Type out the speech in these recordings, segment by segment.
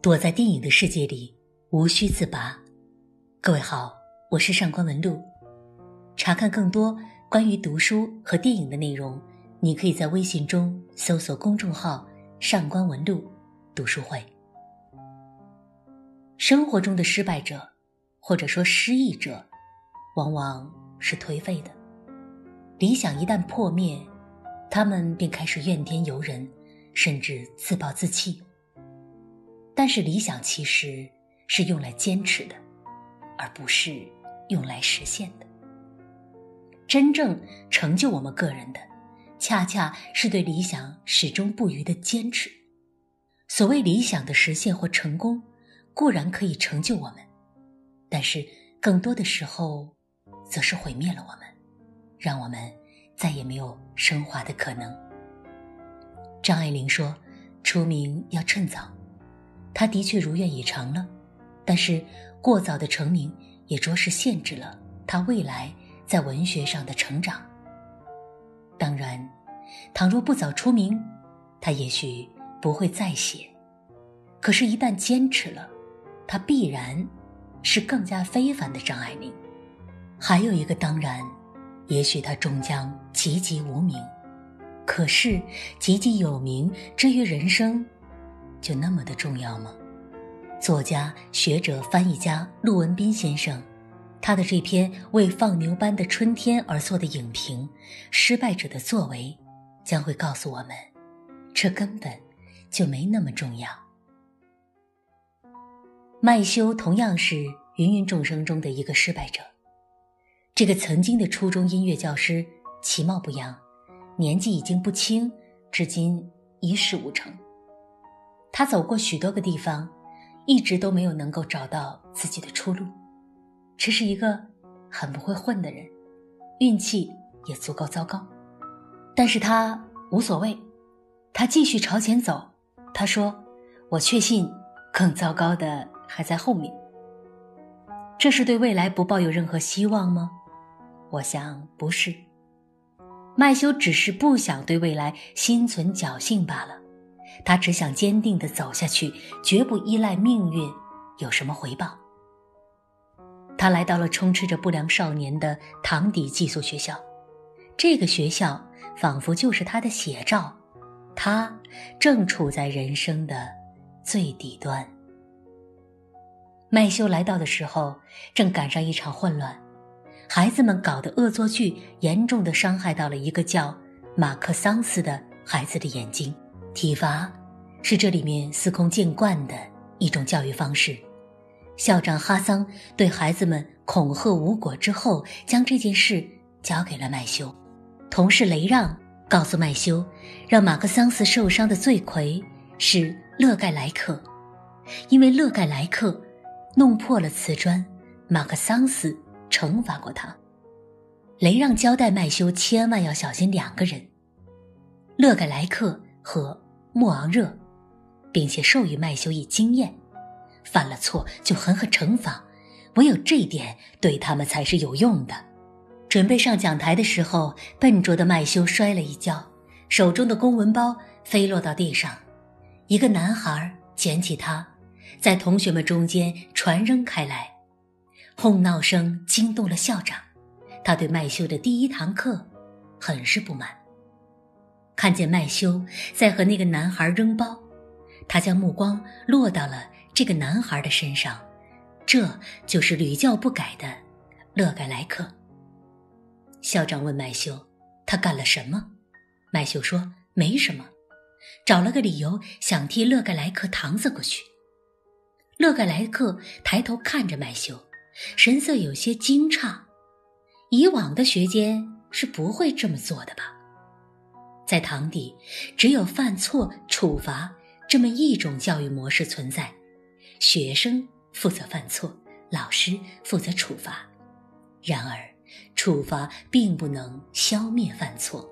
躲在电影的世界里，无需自拔。各位好，我是上官文露。查看更多关于读书和电影的内容，你可以在微信中搜索公众号“上官文露读书会”。生活中的失败者，或者说失意者，往往是颓废的。理想一旦破灭，他们便开始怨天尤人，甚至自暴自弃。但是理想其实是用来坚持的，而不是用来实现的。真正成就我们个人的，恰恰是对理想始终不渝的坚持。所谓理想的实现或成功，固然可以成就我们，但是更多的时候，则是毁灭了我们，让我们再也没有升华的可能。张爱玲说：“出名要趁早。”他的确如愿以偿了，但是过早的成名也着实限制了他未来在文学上的成长。当然，倘若不早出名，他也许不会再写；可是，一旦坚持了，他必然是更加非凡的张爱玲。还有一个当然，也许他终将籍籍无名。可是，籍籍有名之于人生。就那么的重要吗？作家、学者、翻译家陆文斌先生，他的这篇为放牛班的春天而做的影评《失败者的作为》，将会告诉我们，这根本就没那么重要。麦修同样是芸芸众生中的一个失败者。这个曾经的初中音乐教师，其貌不扬，年纪已经不轻，至今一事无成。他走过许多个地方，一直都没有能够找到自己的出路。这是一个很不会混的人，运气也足够糟糕。但是他无所谓，他继续朝前走。他说：“我确信，更糟糕的还在后面。”这是对未来不抱有任何希望吗？我想不是。麦修只是不想对未来心存侥幸罢了。他只想坚定地走下去，绝不依赖命运有什么回报。他来到了充斥着不良少年的堂底寄宿学校，这个学校仿佛就是他的写照。他正处在人生的最底端。麦修来到的时候，正赶上一场混乱，孩子们搞的恶作剧严重的伤害到了一个叫马克桑斯的孩子的眼睛。体罚是这里面司空见惯的一种教育方式。校长哈桑对孩子们恐吓无果之后，将这件事交给了麦修。同事雷让告诉麦修，让马克桑斯受伤的罪魁是勒盖莱克，因为勒盖莱克弄破了瓷砖，马克桑斯惩罚过他。雷让交代麦修千万要小心两个人：勒盖莱克和。莫昂热，并且授予麦修以经验，犯了错就狠狠惩罚，唯有这一点对他们才是有用的。准备上讲台的时候，笨拙的麦修摔了一跤，手中的公文包飞落到地上，一个男孩捡起它，在同学们中间传扔开来，哄闹声惊动了校长，他对麦修的第一堂课很是不满。看见麦修在和那个男孩扔包，他将目光落到了这个男孩的身上，这就是屡教不改的勒盖莱克。校长问麦修：“他干了什么？”麦修说：“没什么，找了个理由想替勒盖莱克搪塞过去。”勒盖莱克抬头看着麦修，神色有些惊诧，以往的学监是不会这么做的吧？在堂底，只有犯错处罚这么一种教育模式存在，学生负责犯错，老师负责处罚。然而，处罚并不能消灭犯错。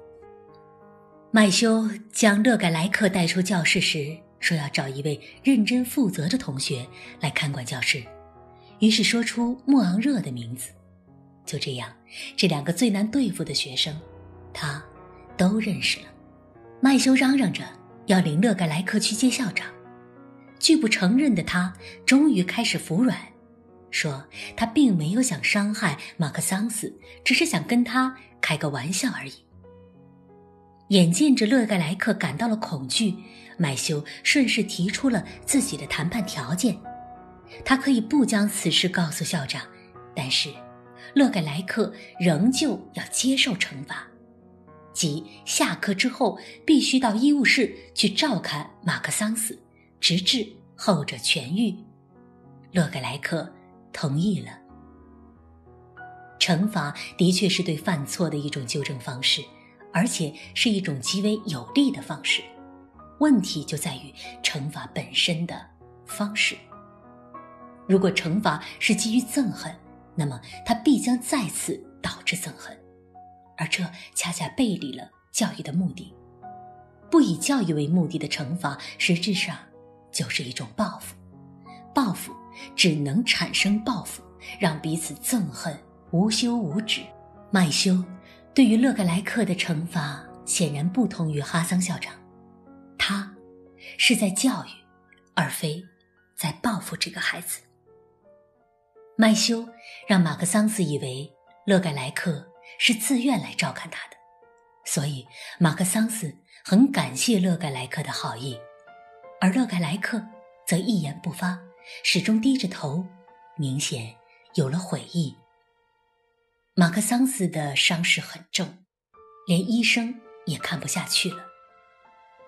麦修将勒盖莱克带出教室时，说要找一位认真负责的同学来看管教室，于是说出莫昂热的名字。就这样，这两个最难对付的学生他都认识了。麦修嚷嚷着要领勒盖莱克去见校长，拒不承认的他终于开始服软，说他并没有想伤害马克桑斯，只是想跟他开个玩笑而已。眼见着勒盖莱克感到了恐惧，麦修顺势提出了自己的谈判条件：他可以不将此事告诉校长，但是勒盖莱克仍旧要接受惩罚，即下课之后必须到医务室去照看马克桑斯，直至后者痊愈。勒盖莱克同意了。惩罚的确是对犯错的一种纠正方式。而且是一种极为有利的方式，问题就在于惩罚本身的方式。如果惩罚是基于憎恨，那么它必将再次导致憎恨，而这恰恰背离了教育的目的。不以教育为目的的惩罚，实质上就是一种报复。报复只能产生报复，让彼此憎恨无休无止。麦修。对于勒格莱克的惩罚显然不同于哈桑校长，他是在教育，而非在报复这个孩子。麦修让马克桑斯以为勒盖莱克是自愿来照看他的，所以马克桑斯很感谢勒盖莱克的好意，而勒盖莱克则一言不发，始终低着头，明显有了悔意。马克桑斯的伤势很重，连医生也看不下去了，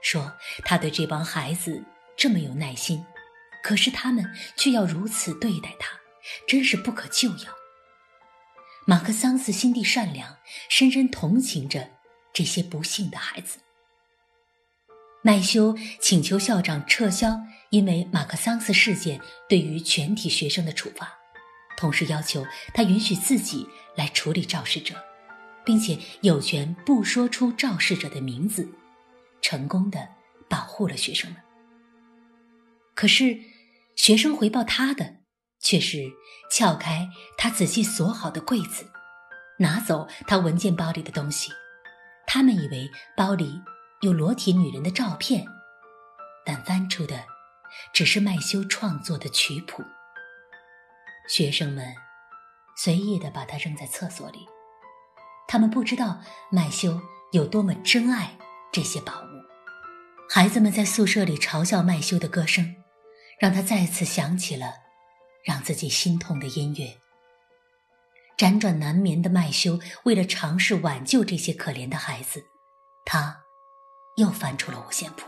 说他对这帮孩子这么有耐心，可是他们却要如此对待他，真是不可救药。马克桑斯心地善良，深深同情着这些不幸的孩子。麦修请求校长撤销因为马克桑斯事件对于全体学生的处罚。同时要求他允许自己来处理肇事者，并且有权不说出肇事者的名字，成功的保护了学生们。可是，学生回报他的却是撬开他仔细锁好的柜子，拿走他文件包里的东西。他们以为包里有裸体女人的照片，但翻出的只是麦修创作的曲谱。学生们随意地把它扔在厕所里，他们不知道麦修有多么珍爱这些宝物。孩子们在宿舍里嘲笑麦修的歌声，让他再次想起了让自己心痛的音乐。辗转难眠的麦修为了尝试挽救这些可怜的孩子，他又翻出了五线谱。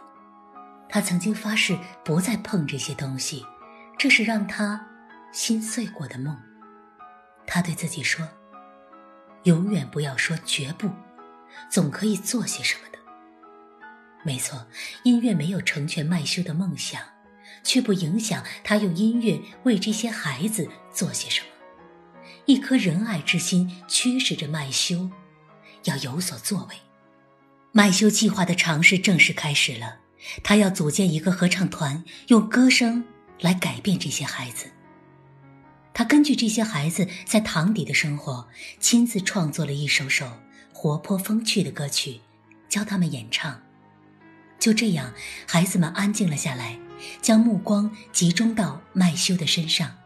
他曾经发誓不再碰这些东西，这是让他。心碎过的梦，他对自己说：“永远不要说绝不，总可以做些什么的。”没错，音乐没有成全麦修的梦想，却不影响他用音乐为这些孩子做些什么。一颗仁爱之心驱使着麦修，要有所作为。麦修计划的尝试正式开始了，他要组建一个合唱团，用歌声来改变这些孩子。他根据这些孩子在堂底的生活，亲自创作了一首首活泼风趣的歌曲，教他们演唱。就这样，孩子们安静了下来，将目光集中到麦修的身上。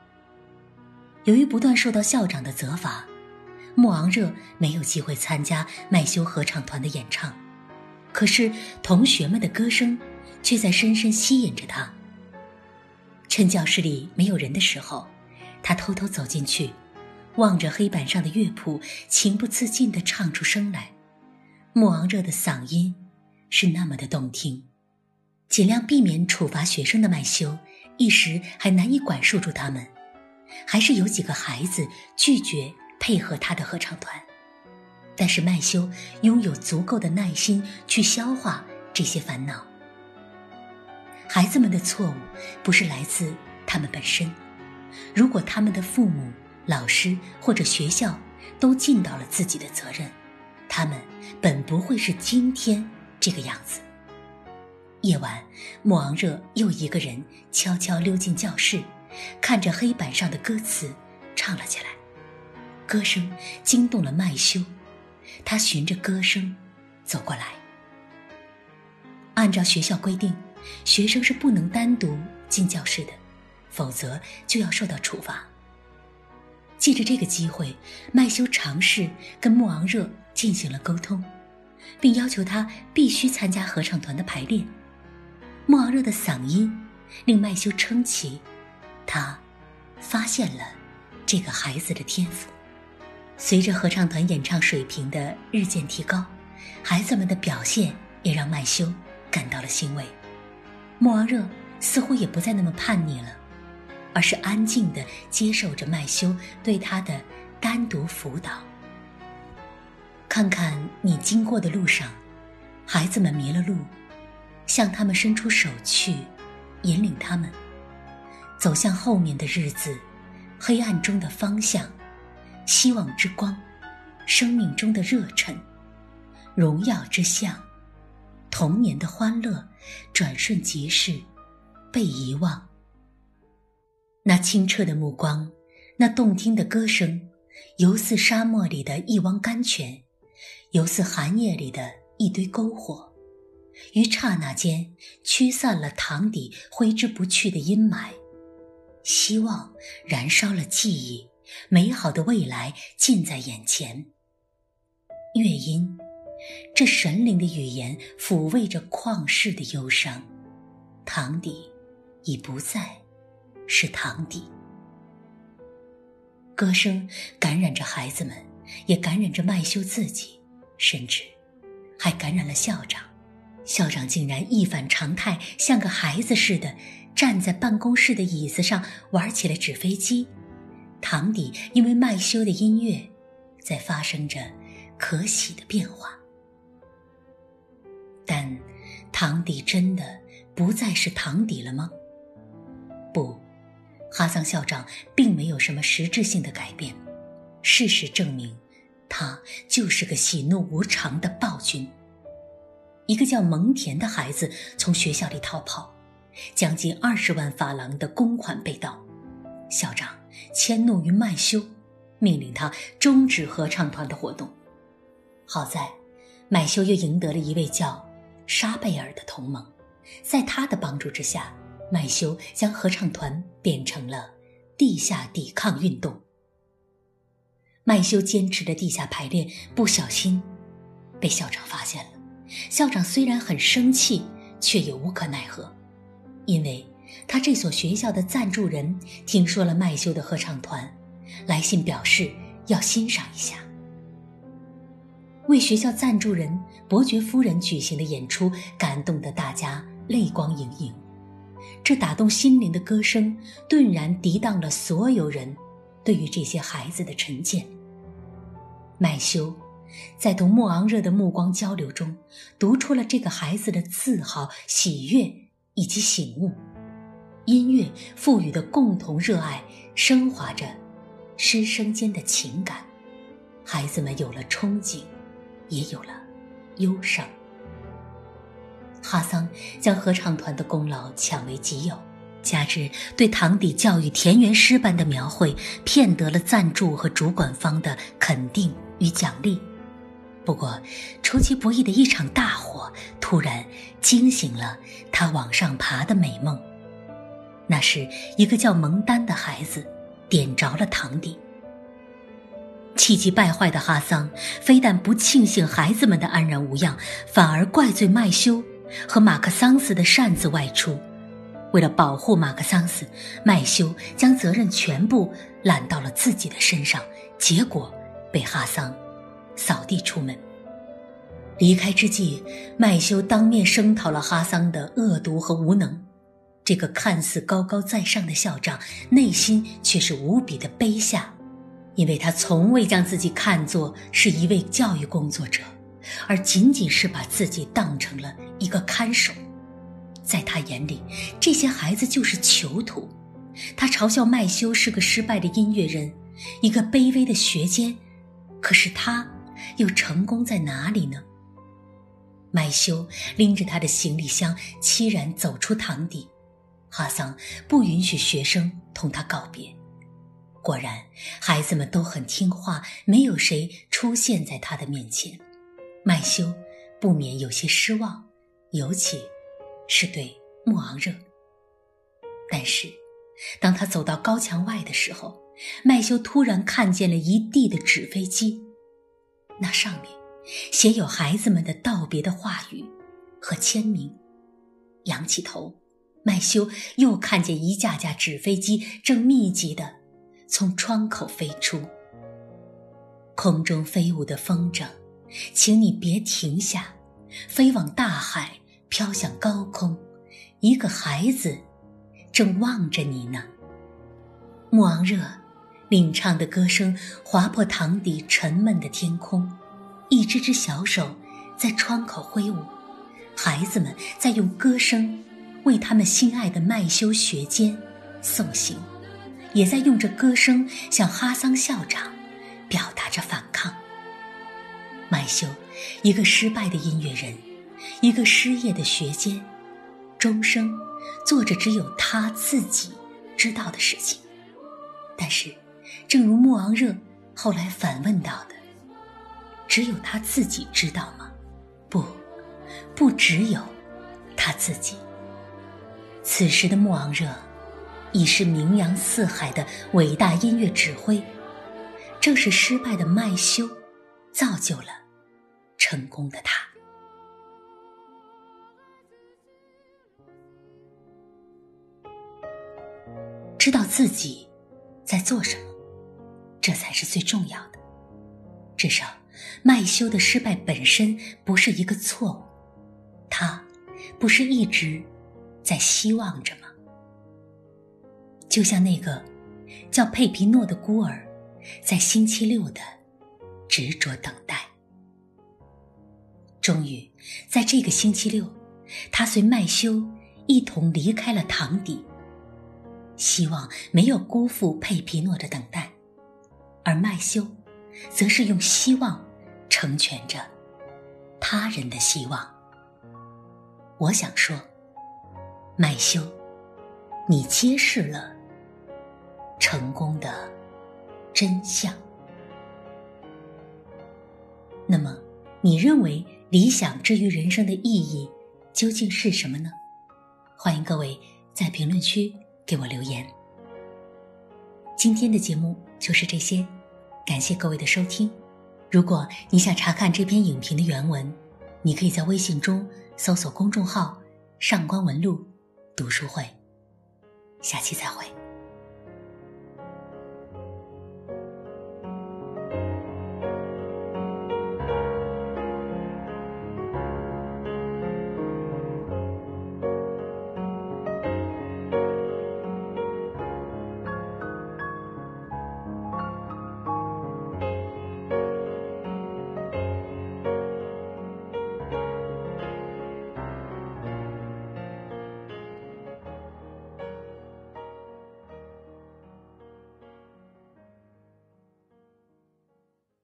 由于不断受到校长的责罚，穆昂热没有机会参加麦修合唱团的演唱。可是，同学们的歌声却在深深吸引着他。趁教室里没有人的时候。他偷偷走进去，望着黑板上的乐谱，情不自禁地唱出声来。穆昂热的嗓音是那么的动听。尽量避免处罚学生的麦修，一时还难以管束住他们，还是有几个孩子拒绝配合他的合唱团。但是麦修拥有足够的耐心去消化这些烦恼。孩子们的错误不是来自他们本身。如果他们的父母、老师或者学校都尽到了自己的责任，他们本不会是今天这个样子。夜晚，莫昂热又一个人悄悄溜进教室，看着黑板上的歌词，唱了起来。歌声惊动了麦修，他循着歌声走过来。按照学校规定，学生是不能单独进教室的，否则就要受到处罚。借着这个机会，麦修尝试跟莫昂热进行了沟通，并要求他必须参加合唱团的排练。莫昂热的嗓音令麦修称奇，他发现了这个孩子的天赋。随着合唱团演唱水平的日渐提高，孩子们的表现也让麦修感到了欣慰。莫昂热似乎也不再那么叛逆了，而是安静地接受着麦修对他的单独辅导。看看你经过的路上，孩子们迷了路，向他们伸出手去，引领他们走向后面的日子，黑暗中的方向。希望之光，生命中的热忱，荣耀之象，童年的欢乐，转瞬即逝，被遗忘。那清澈的目光，那动听的歌声，犹似沙漠里的一汪甘泉，犹似寒夜里的一堆篝火，于刹那间驱散了堂底挥之不去的阴霾，希望燃烧了记忆。美好的未来近在眼前。乐音，这神灵的语言抚慰着旷世的忧伤。堂底已不再是堂底。歌声感染着孩子们，也感染着麦修自己，甚至还感染了校长。校长竟然一反常态，像个孩子似的站在办公室的椅子上玩起了纸飞机。堂底因为麦修的音乐，在发生着可喜的变化。但堂底真的不再是堂底了吗？不，哈桑校长并没有什么实质性的改变。事实证明，他就是个喜怒无常的暴君。一个叫蒙恬的孩子从学校里逃跑，将近二十万法郎的公款被盗，校长。迁怒于麦修，命令他终止合唱团的活动。好在，麦修又赢得了一位叫沙贝尔的同盟，在他的帮助之下，麦修将合唱团变成了地下抵抗运动。麦修坚持的地下排练不小心被校长发现了，校长虽然很生气，却也无可奈何，因为。他这所学校的赞助人听说了麦修的合唱团，来信表示要欣赏一下。为学校赞助人伯爵夫人举行的演出，感动得大家泪光盈盈。这打动心灵的歌声，顿然涤荡了所有人对于这些孩子的成见。麦修在同莫昂热的目光交流中，读出了这个孩子的自豪、喜悦以及醒悟。音乐赋予的共同热爱，升华着师生间的情感。孩子们有了憧憬，也有了忧伤。哈桑将合唱团的功劳抢为己有，加之对堂底教育田园诗般的描绘，骗得了赞助和主管方的肯定与奖励。不过，出其不意的一场大火突然惊醒了他往上爬的美梦。那是一个叫蒙丹的孩子，点着了堂底。气急败坏的哈桑非但不庆幸孩子们的安然无恙，反而怪罪麦修和马克桑斯的擅自外出。为了保护马克桑斯，麦修将责任全部揽到了自己的身上，结果被哈桑扫地出门。离开之际，麦修当面声讨了哈桑的恶毒和无能。这个看似高高在上的校长，内心却是无比的卑下，因为他从未将自己看作是一位教育工作者，而仅仅是把自己当成了一个看守。在他眼里，这些孩子就是囚徒。他嘲笑麦修是个失败的音乐人，一个卑微的学监。可是他又成功在哪里呢？麦修拎着他的行李箱，凄然走出堂底。哈桑不允许学生同他告别。果然，孩子们都很听话，没有谁出现在他的面前。麦修不免有些失望，尤其是对穆昂热。但是，当他走到高墙外的时候，麦修突然看见了一地的纸飞机，那上面写有孩子们的道别的话语和签名。仰起头，麦修又看见一架架纸飞机正密集的从窗口飞出。空中飞舞的风筝，请你别停下，飞往大海，飘向高空。一个孩子正望着你呢。穆昂热领唱的歌声划破堂底沉闷的天空，一只只小手在窗口挥舞，孩子们在用歌声为他们心爱的麦修学监送行，也在用着歌声向哈桑校长。表达着反抗。麦修，一个失败的音乐人，一个失业的学监，终生做着只有他自己知道的事情。但是，正如穆昂热后来反问到的：“只有他自己知道吗？”不，不只有他自己。此时的穆昂热已是名扬四海的伟大音乐指挥。正是失败的麦修，造就了成功的他。知道自己在做什么，这才是最重要的。至少，麦修的失败本身不是一个错误，他不是一直在希望着吗？就像那个叫佩皮诺的孤儿。在星期六的执着等待，终于在这个星期六，他随麦修一同离开了堂底。希望没有辜负佩皮诺的等待，而麦修，则是用希望成全着他人的希望。我想说，麦修，你揭示了成功的。真相。那么，你认为理想之于人生的意义究竟是什么呢？欢迎各位在评论区给我留言。今天的节目就是这些，感谢各位的收听。如果你想查看这篇影评的原文，你可以在微信中搜索公众号“上官文录读书会”。下期再会。